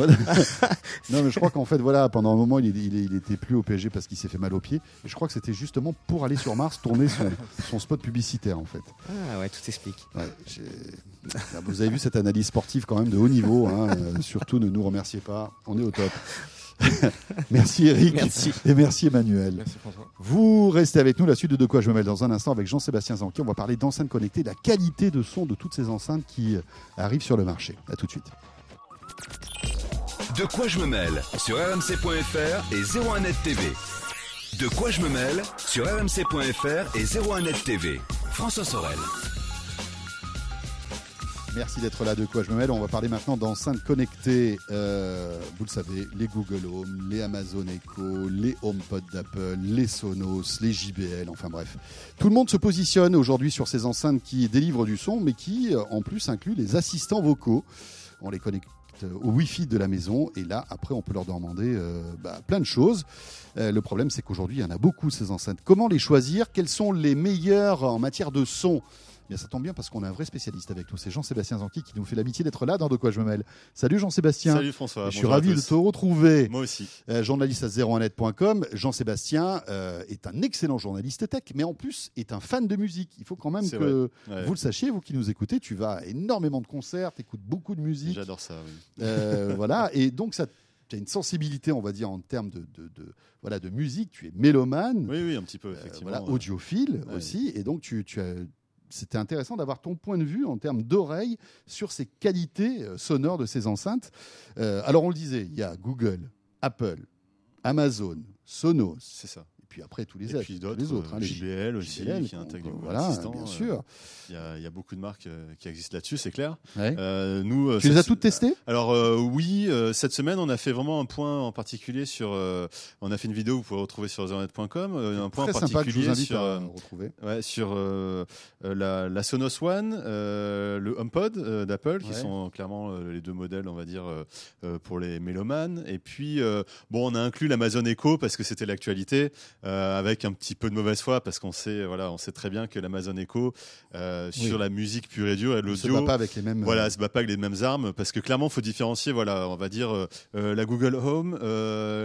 non, mais je crois qu'en fait, voilà, pendant un moment, il, il, était plus au PSG parce qu'il s'est fait mal au pied. Et je crois que c'était justement pour aller sur Mars tourner son, son spot publicitaire en fait. Ah ouais, tout s'explique. Vous avez vu cette analyse sportive quand même de haut niveau. Hein. Euh, surtout ne nous remerciez pas, on est au top. merci Eric merci. et merci Emmanuel. Vous restez avec nous, la suite de De quoi je me mêle dans un instant avec Jean-Sébastien Zanqui. On va parler d'enceintes connectées, de la qualité de son de toutes ces enceintes qui euh, arrivent sur le marché. A tout de suite. De quoi je me mêle sur rmc.fr et 01net TV. De quoi je me mêle sur rmc.fr et 01net TV. François Sorel. Merci d'être là, de quoi je me mêle. On va parler maintenant d'enceintes connectées. Euh, vous le savez, les Google Home, les Amazon Echo, les HomePod d'Apple, les Sonos, les JBL, enfin bref. Tout le monde se positionne aujourd'hui sur ces enceintes qui délivrent du son, mais qui en plus incluent les assistants vocaux. On les connecte au Wi-Fi de la maison. Et là, après, on peut leur demander euh, bah, plein de choses. Euh, le problème, c'est qu'aujourd'hui, il y en a beaucoup, ces enceintes. Comment les choisir? Quels sont les meilleurs en matière de son? Bien, ça tombe bien parce qu'on a un vrai spécialiste avec nous. C'est Jean-Sébastien Zanqui qui nous fait l'amitié d'être là dans De quoi je me mêle. Salut Jean-Sébastien. Salut François. je suis ravi de te retrouver. Moi aussi. Euh, journaliste à 01net.com. Jean-Sébastien euh, est un excellent journaliste tech, mais en plus est un fan de musique. Il faut quand même que vous le sachiez, vous qui nous écoutez. Tu vas à énormément de concerts, tu écoutes beaucoup de musique. J'adore ça. Oui. Euh, voilà. Et donc ça tu as une sensibilité, on va dire, en termes de, de, voilà, de musique. Tu es mélomane. Oui, oui, un petit peu, effectivement. voilà, audiophile aussi. Et donc, tu, tu as, c'était intéressant d'avoir ton point de vue en termes d'oreille sur ces qualités euh, sonores de ces enceintes. Euh, alors on le disait, il y a Google, Apple, Amazon, Sonos. C'est ça puis après tous les, et puis les autres. Hein, JBL aussi, qui intègre voilà, bien sûr. Il y, a beaucoup de marques euh, qui existent là-dessus, c'est clair. Euh, nous, euh, tu les as toutes testées? Alors oui, cette semaine, on a fait vraiment un point en particulier sur. on a fait une vidéo, vous pouvez retrouver sur zeronet.com, un point en particulier sur, ouais, sur la, la, Sonos One, le HomePod d'Apple, qui sont clairement les deux modèles, on va dire, pour les mélomanes. Et puis, bon, on a inclus l'Amazon Echo parce que c'était l'actualité. Euh, avec un petit peu de mauvaise foi parce qu'on sait, voilà, on sait très bien que l'Amazon Echo euh, sur la musique pure et dure et l'audio, se bat pas avec les mêmes, voilà, se bat pas avec les mêmes armes parce que clairement, faut différencier, voilà, on va dire euh, la Google Home,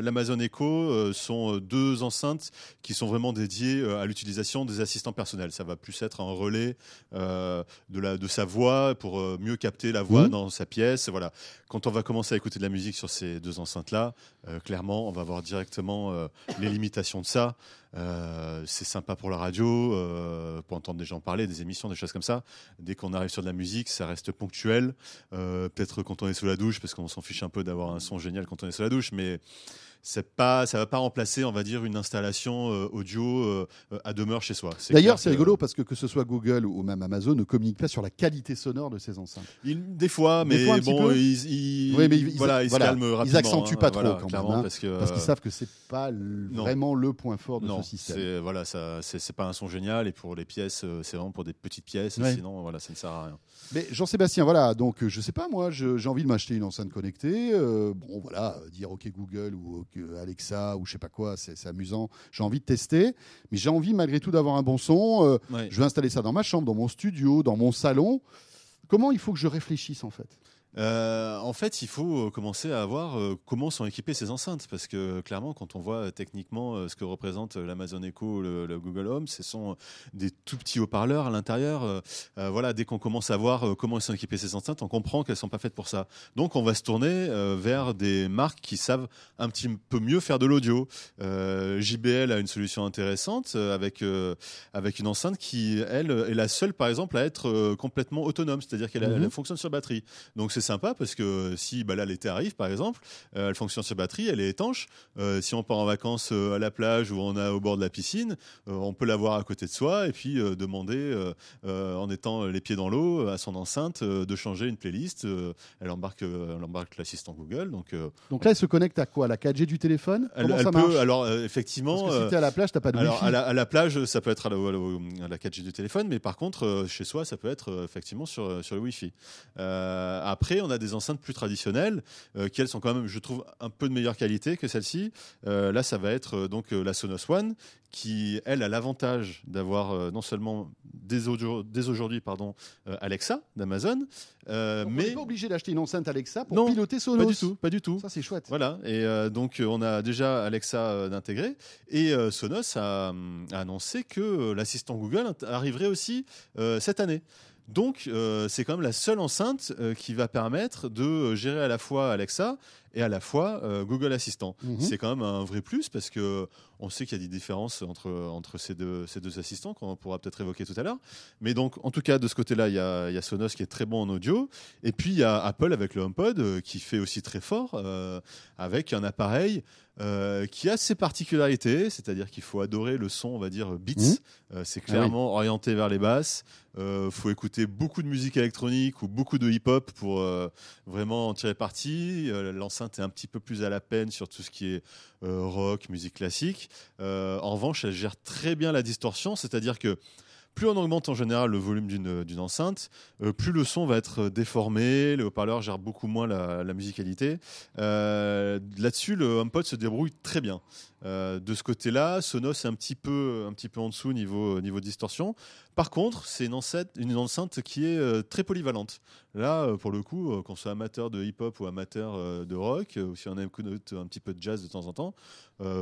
l'Amazon Echo sont deux enceintes qui sont vraiment dédiées à l'utilisation des assistants personnels. Ça va plus être un relais de la de sa voix pour mieux capter la voix mmh. dans sa pièce, voilà. Quand on va commencer à écouter de la musique sur ces deux enceintes là, clairement, on va voir directement les limitations de ça euh, c'est sympa pour la radio, euh, pour entendre des gens parler, des émissions, des choses comme ça. Dès qu'on arrive sur de la musique, ça reste ponctuel. Euh, peut-être quand on est sous la douche, parce qu'on s'en fiche un peu d'avoir un son génial quand on est sous la douche, mais c'est pas, ça va pas remplacer, on va dire, une installation euh, audio euh, à demeure chez soi. D'ailleurs, c'est rigolo parce que que ce soit Google ou même Amazon ne communiquent pas sur la qualité sonore de ces enceintes. des fois, mais bon, ils, voilà, ils se calment rapidement. Ils accentuent pas hein, trop quand même, hein, parce qu'ils savent que c'est pas vraiment le point fort de ce système. Voilà, ça, c'est pas un son génial et pour les pièces, euh, c'est vraiment pour des petites pièces. Sinon, voilà, ça ne sert à rien. Mais Jean-Sébastien, voilà, donc je sais pas, moi, j'ai envie de m'acheter une enceinte connectée. bon, voilà, dire OK Google ou Alexa ou je sais pas quoi, c'est amusant. J'ai envie de tester, mais j'ai envie malgré tout d'avoir un bon son. Euh, je vais installer ça dans ma chambre, dans mon studio, dans mon salon. Comment il faut que je réfléchisse en fait? Euh, en fait, il faut euh, commencer à voir euh, comment sont équipées ces enceintes, parce que clairement, quand on voit techniquement ce que représente l'Amazon Echo, le, le, Google Home, ce sont des tout petits haut-parleurs à l'intérieur. voilà, dès qu'on commence à voir comment sont équipées ces enceintes, on comprend qu'elles sont pas faites pour ça. Donc, on va se tourner vers des marques qui savent un petit peu mieux faire de l'audio. JBL a une solution intéressante avec avec une enceinte qui, elle, est la seule, par exemple, à être complètement autonome, c'est-à-dire qu'elle mhm. fonctionne sur batterie. Donc, c'est sympa parce que si bah là l'été arrive par exemple, euh, elle fonctionne sur batterie, elle est étanche. Euh, si on part en vacances euh, à la plage ou on est au bord de la piscine, on peut l'avoir à côté de soi et puis demander en étant les pieds dans l'eau à son enceinte de changer une playlist. elle embarque, elle embarque l'assistant Google. Donc, donc là, elle se connecte à quoi? La 4G du téléphone? Elle, Comment ça peut, marche? Alors effectivement, parce que si à la plage, t'as pas de alors, à la, plage, ça peut être à la, la 4G du téléphone, mais par contre, chez soi, ça peut être effectivement sur, sur le Wi-Fi. après on a des enceintes plus traditionnelles euh, qui, elles, sont quand même, je trouve, un peu de meilleure qualité que celle-ci. Euh, là, ça va être euh, donc la Sonos One qui, elle, a l'avantage d'avoir non seulement dès, aujourd'hui pardon, Alexa d'Amazon, mais... On n'est pas obligé d'acheter une enceinte Alexa pour piloter Sonos. Pas du tout, pas du tout. Ça, c'est chouette. Voilà, et donc on a déjà Alexa d'intégrer, et Sonos a, a, annoncé que l'assistant Google arriverait aussi cette année. Donc, euh, c'est quand même la seule enceinte euh, qui va permettre de gérer à la fois Alexa et à la fois euh, Google Assistant. Mhm. C'est quand même un vrai plus parce que on sait qu'il y a des différences entre, entre ces, deux, ces deux assistants qu'on pourra peut-être évoquer tout à l'heure. Mais donc, en tout cas, de ce côté-là, il y a, y a, Sonos qui est très bon en audio. Et puis, il y a Apple avec le HomePod euh, qui fait aussi très fort euh, avec un appareil qui a ses particularités, c'est-à-dire qu'il faut adorer le son, on va dire, beats. Mhm. c'est ah clairement orienté vers les basses. Il faut écouter beaucoup de musique électronique ou beaucoup de hip-hop pour vraiment en tirer parti. L'enceinte est un petit peu plus à la peine sur tout ce qui est euh, rock, musique classique. Euh, en revanche, elle gère très bien la distorsion, c'est-à-dire que plus on augmente en général le volume d'une enceinte, euh, plus le son va être déformé, les haut-parleurs gèrent beaucoup moins la, musicalité. Là-dessus, le HomePod se débrouille très bien. De ce côté-là, Sonos est un petit peu, un petit peu en dessous niveau, niveau distorsion. Par contre, c'est une enceinte, une enceinte qui est très polyvalente. Là, pour le coup, qu'on soit amateur de hip-hop ou amateur de rock, ou si on aime un petit peu de jazz de temps en temps,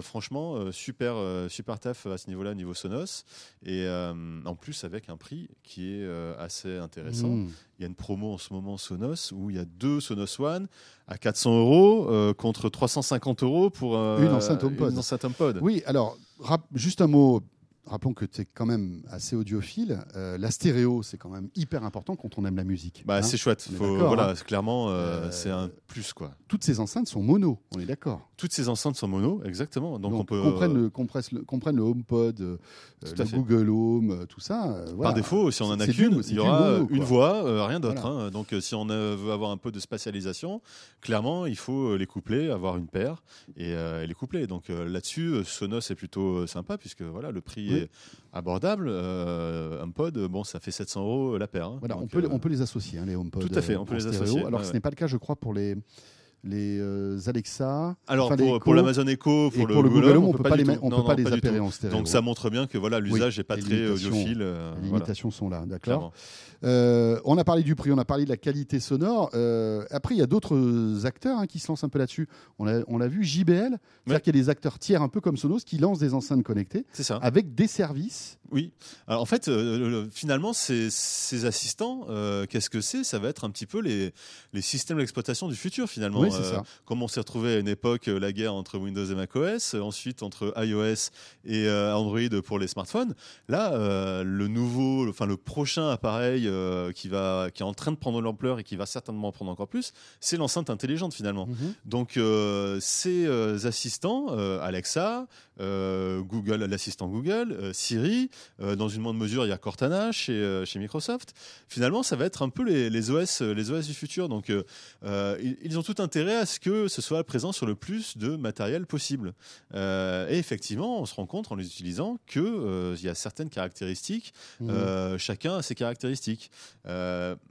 franchement, super, super taf à ce niveau-là, niveau Sonos. Et en plus, avec un prix qui est assez intéressant. Mmh. Il y a une promo en ce moment Sonos où il y a deux Sonos One à 400 euros euh, contre 350 euros pour euh, une enceinte HomePod. Une enceinte HomePod. Oui, alors juste un mot rappelons que tu es quand même assez audiophile. Euh, la stéréo, c'est quand même hyper important quand on aime la musique. Bah, hein. c'est chouette. voilà, hein. clairement, euh, euh, c'est un plus. quoi. Toutes ces enceintes sont mono, on est d'accord. Toutes ces enceintes sont mono, exactement. Donc, on peut. Comprenne le, comprenne le, HomePod, le Google Home, tout ça. Par défaut, si on en a qu'une, il y aura une voix, rien d'autre. Hein. Donc, si on veut avoir un peu de spatialisation, clairement, il faut les coupler, avoir une paire et les coupler. Donc, là-dessus, Sonos est plutôt sympa puisque voilà, le prix abordable. Euh, HomePod, bon, ça fait 700 euros la paire. Hein. voilà, on, peut, on peut les associer, hein, les HomePod. Tout à fait, on peut les associer. Alors, ce n'est pas le cas, je crois, pour les les euh, Alexa. Alors pour, l'Amazon Echo, pour, le, Google Home, on ne peut pas, les, on peut pas les appairer en stéréo. Donc ça montre bien que voilà l'usage n'est pas très audiophile. Euh, les limitations sont là, d'accord. Euh, on a parlé du prix, on a parlé de la qualité sonore. après, il y a d'autres acteurs hein, qui se lancent un peu là-dessus. On l'a on vu, JBL, c'est-à-dire qu'il y a des acteurs tiers un peu comme Sonos qui lancent des enceintes connectées avec des services. Oui. Alors, en fait, finalement, ces, ces assistants, qu'est-ce que c'est? Ça va être un petit peu les, les systèmes d'exploitation du futur finalement. Euh, comme on s'est retrouvé à une époque, euh, la guerre entre Windows et macOS, euh, ensuite entre iOS et Android pour les smartphones. Là, le nouveau, enfin le prochain appareil qui va, qui est en train de prendre l'ampleur et qui va certainement en prendre encore plus, c'est l'enceinte intelligente finalement. Mhm. Donc ces assistants, Alexa, Google, l'assistant Google, Siri, dans une moindre mesure, il y a Cortana chez, chez Microsoft. Finalement, ça va être un peu les, les OS, les OS du futur. Donc, ils ont tout intérêt à ce que ce soit présent sur le plus de matériel possible. Euh, et effectivement, on se rend compte en les utilisant qu'il euh, y a certaines caractéristiques, mmh. euh, chacun a ses caractéristiques.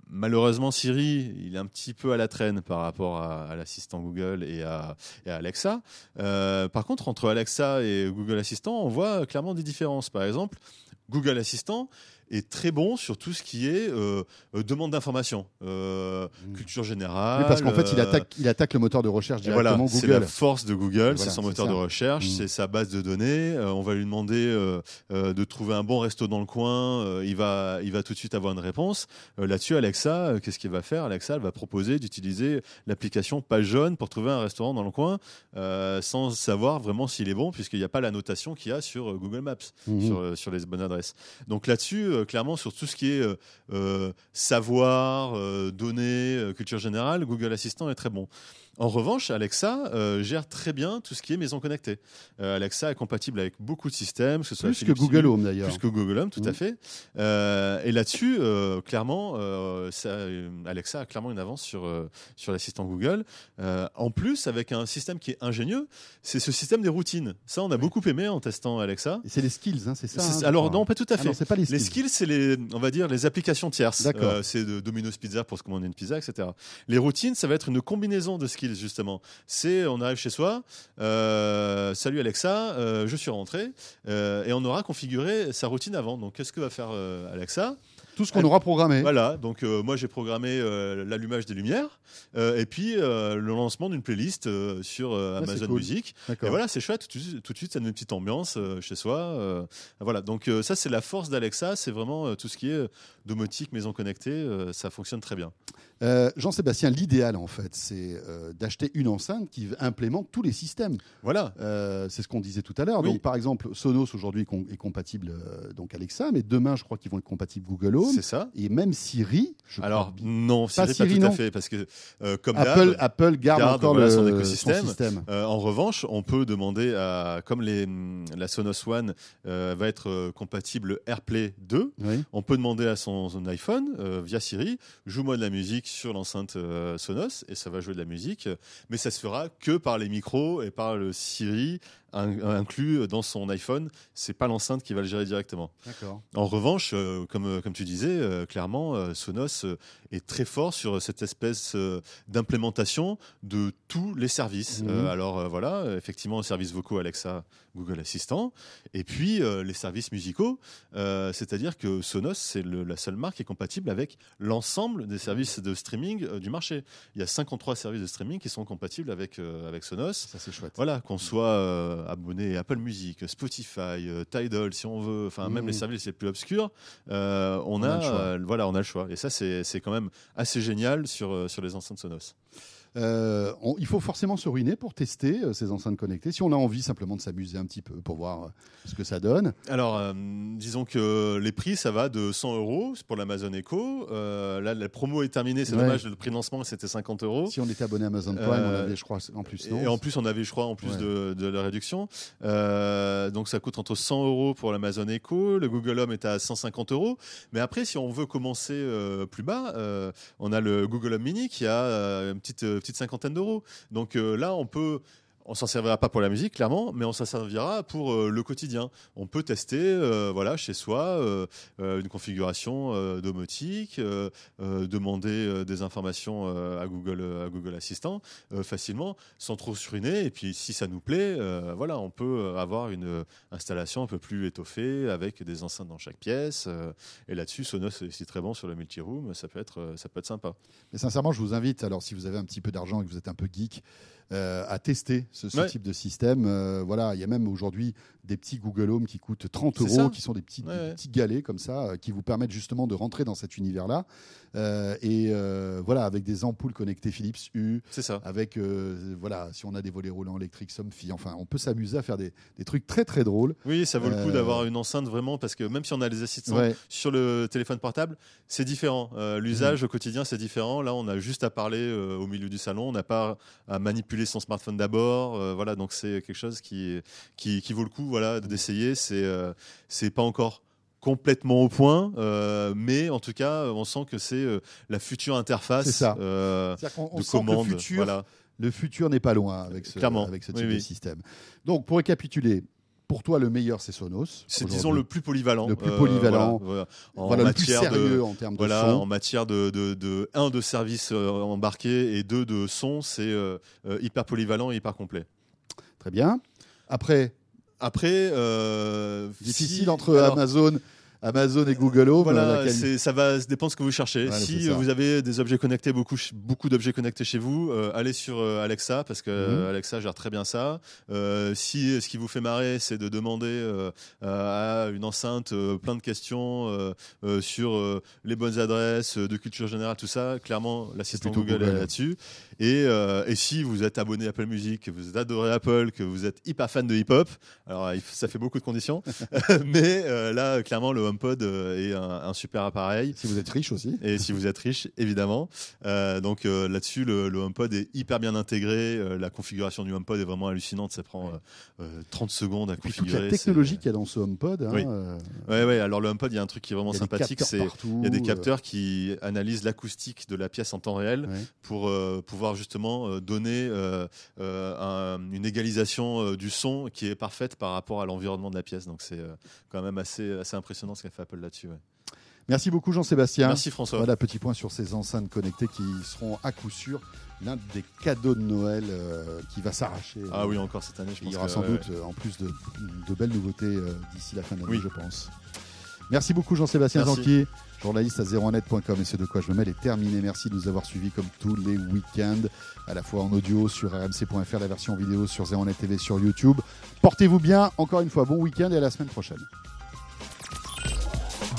malheureusement, Siri, il est un petit peu à la traîne par rapport à, l'assistant Google et à, et à Alexa. par contre, entre Alexa et Google Assistant, on voit clairement des différences. Par exemple, Google Assistant, est très bon sur tout ce qui est euh, euh, demande d'information, euh, mmh. culture générale. Oui, parce qu'en fait, il attaque, il attaque le moteur de recherche directement voilà, Google. C'est la force de Google, c'est son moteur de recherche, mmh. c'est sa base de données. on va lui demander de trouver un bon resto dans le coin, il va, il va tout de suite avoir une réponse. Là-dessus, Alexa, qu'est-ce qu'il va faire? Alexa, elle va proposer d'utiliser l'application Page Jaune pour trouver un restaurant dans le coin, sans savoir vraiment s'il est bon, puisqu'il n'y a pas la notation qu'il y a sur Google Maps, mmh. sur, sur les bonnes adresses. Donc là-dessus, euh, clairement, sur tout ce qui est euh, euh, savoir, données, culture générale, Google Assistant est très bon. En revanche, Alexa euh, gère très bien tout ce qui est maison connectée. Euh, Alexa est compatible avec beaucoup de systèmes, que ce soit plus que Google Home d'ailleurs. Plus que Google Home, tout à mm. fait. Euh, et là-dessus, clairement, Alexa a clairement une avance sur sur l'assistant Google. en plus, avec un système qui est ingénieux, c'est ce système des routines. Ça, on a beaucoup aimé en testant Alexa. C'est les skills, hein, c'est ça. Hein, alors non, pas tout à ah fait. c'est pas les skills. Les skills, c'est les, on va dire, les applications tierces. c'est de Domino's Pizza pour se commander une pizza, etc. Les routines, ça va être une combinaison de skills justement. C'est on arrive chez soi, euh, salut Alexa, euh, je suis rentré, euh, et on aura configuré sa routine avant. Donc qu'est-ce que va faire Alexa? Tout ce qu'on aura programmé. Voilà, donc moi j'ai programmé l'allumage des lumières et puis le lancement d'une playlist sur ah, Amazon Music. Et voilà, c'est chouette, tout, tout, de suite ça donne une petite ambiance chez soi. voilà, donc ça c'est la force d'Alexa, c'est vraiment tout ce qui est domotique, maison connectée, ça fonctionne très bien. Euh, Jean-Sébastien, l'idéal en fait, c'est euh, d'acheter une enceinte qui implémente tous les systèmes. Voilà. Euh, c'est ce qu'on disait tout à l'heure. Donc par exemple, Sonos aujourd'hui est compatible donc Alexa, mais demain je crois qu'ils vont être compatibles Google Home. C'est ça. Et même Siri. Je Alors non, Siri pas, tout à fait parce que comme Apple, Apple garde, encore le, son écosystème. en revanche, on peut demander à comme les, la Sonos One va être compatible AirPlay 2, on peut demander à son, son iPhone via Siri, joue-moi de la musique sur l'enceinte euh, Sonos et ça va jouer de la musique, mais ça se fera que par les micros et par le Siri inclus dans son iPhone. C'est pas l'enceinte qui va le gérer directement. En revanche, euh, comme, euh, comme tu disais, clairement, Sonos est très fort sur cette espèce d'implémentation de tous les services. Mhm. alors voilà, effectivement, services vocaux Alexa, Google Assistant, et puis les services musicaux, c'est-à-dire que Sonos, c'est la seule marque qui est compatible avec l'ensemble des services de streaming du marché. Il y a 53 services de streaming qui sont compatibles avec, avec Sonos. Ça, c'est chouette. Voilà, qu'on soit abonné à Apple Music, Spotify, Tidal, si on veut, enfin, même les mhm. services les plus obscurs, on, a, a voilà, on a le choix. Et ça, c'est quand même assez génial sur, euh, sur les enceintes Sonos. Euh, il faut forcément se ruiner pour tester euh, ces enceintes connectées. Si on a envie simplement de s'amuser un petit peu pour voir euh, ce que ça donne. Alors, disons que les prix, ça va de 100 euros pour l'Amazon Echo. là, la promo est terminée. C'est dommage. Le prix de lancement, c'était 50 euros. Si on était abonné à Amazon Prime, on avait, je crois, en plus. et en plus, on avait, je crois, en plus de, de, la réduction. donc, ça coûte entre 100 euros pour l'Amazon Echo. Le Google Home est à 150 euros. Mais après, si on veut commencer plus bas, on a le Google Home Mini qui a une petite petite cinquantaine d'euros. Donc euh, là, on peut on s'en servira pas pour la musique, clairement, mais on s'en servira pour euh, le quotidien. On peut tester, euh, voilà, chez soi, euh, une configuration domotique, demander des informations à Google, à Google Assistant facilement, sans trop se ruiner. Et puis, si ça nous plaît, voilà, on peut avoir une installation un peu plus étoffée avec des enceintes dans chaque pièce. et là-dessus, Sonos est aussi très bon sur le multi-room. Ça peut être, ça peut être sympa. Mais sincèrement, je vous invite. Alors, si vous avez un petit peu d'argent et que vous êtes un peu geek euh, à tester ce, type de système. Euh, voilà, il y a même aujourd'hui des petits Google Home qui coûtent 30 euros, qui sont des petits, petits galets comme ça, euh, qui vous permettent justement de rentrer dans cet univers-là. et voilà, avec des ampoules connectées Philips U. C'est ça. Avec, voilà, si on a des volets roulants électriques Somfy, enfin, on peut s'amuser à faire des, des, trucs très très drôles. Oui, ça vaut le coup d'avoir une enceinte vraiment, parce que même si on a les assistants sur le téléphone portable, c'est différent. L'usage mmh. au quotidien, c'est différent. Là, on a juste à parler au milieu du salon, on n'a pas à manipuler son smartphone d'abord. Euh, voilà, donc c'est quelque chose qui, qui, vaut le coup voilà, d'essayer. C'est euh, c'est pas encore complètement au point, euh, mais en tout cas, on sent que c'est la future interface ça. de commande. le futur, voilà. le futur n'est pas loin avec ce, avec ce type de système. Donc, pour récapituler, pour toi, le meilleur, c'est Sonos. C'est disons le plus polyvalent. Le plus polyvalent. Euh, en matière le plus sérieux de, en termes de voilà, En matière de, de, un de service euh, embarqué et deux de son, c'est euh, hyper polyvalent et hyper complet. Très bien. Après? Après, difficile entre Amazon Amazon et Google Home. Voilà, ça va dépendre ce que vous cherchez. si vous avez des objets connectés, beaucoup, beaucoup d'objets connectés chez vous, euh, allez sur euh, Alexa parce que mhm. Alexa gère très bien ça. Euh, si ce qui vous fait marrer, c'est de demander à une enceinte plein de questions sur les bonnes adresses, de culture générale, tout ça, clairement l'assistant Google, est là-dessus. Et, et, si vous êtes abonné à Apple Music, que vous adorez Apple, que vous êtes hyper fan de hip-hop, alors ça fait beaucoup de conditions, mais là, clairement, le HomePod euh, est un, super appareil. Si vous êtes riche aussi. Et si vous êtes riche, évidemment. Euh, donc euh, là-dessus, le, HomePod est hyper bien intégré. la configuration du HomePod est vraiment hallucinante. Ça prend 30 secondes à configurer. Toute la technologie qu'il y a dans ce HomePod. Hein, oui. Ouais, ouais, Alors le HomePod, il y a un truc qui est vraiment sympathique. C'est il y a des capteurs qui analysent l'acoustique de la pièce en temps réel pour pouvoir justement donner une égalisation du son qui est parfaite par rapport à l'environnement de la pièce. Donc c'est quand même assez, assez impressionnant ce qu'a fait Apple là-dessus. Merci beaucoup Jean-Sébastien. Merci François. Voilà, petit point sur ces enceintes connectées qui seront à coup sûr l'un des cadeaux de Noël euh, qui va s'arracher. Ah oui, encore cette année, je Il y aura sans doute, en plus de, belles nouveautés euh, d'ici la fin de l'année, je pense. Merci beaucoup Jean-Sébastien Zanquier, journaliste à 01net.com et ce de quoi je me mêle est terminé. Merci de nous avoir suivis comme tous les week-ends, à la fois en audio sur rmc.fr, la version vidéo sur 01net TV sur YouTube. Portez-vous bien, encore une fois, bon week-end et à la semaine prochaine.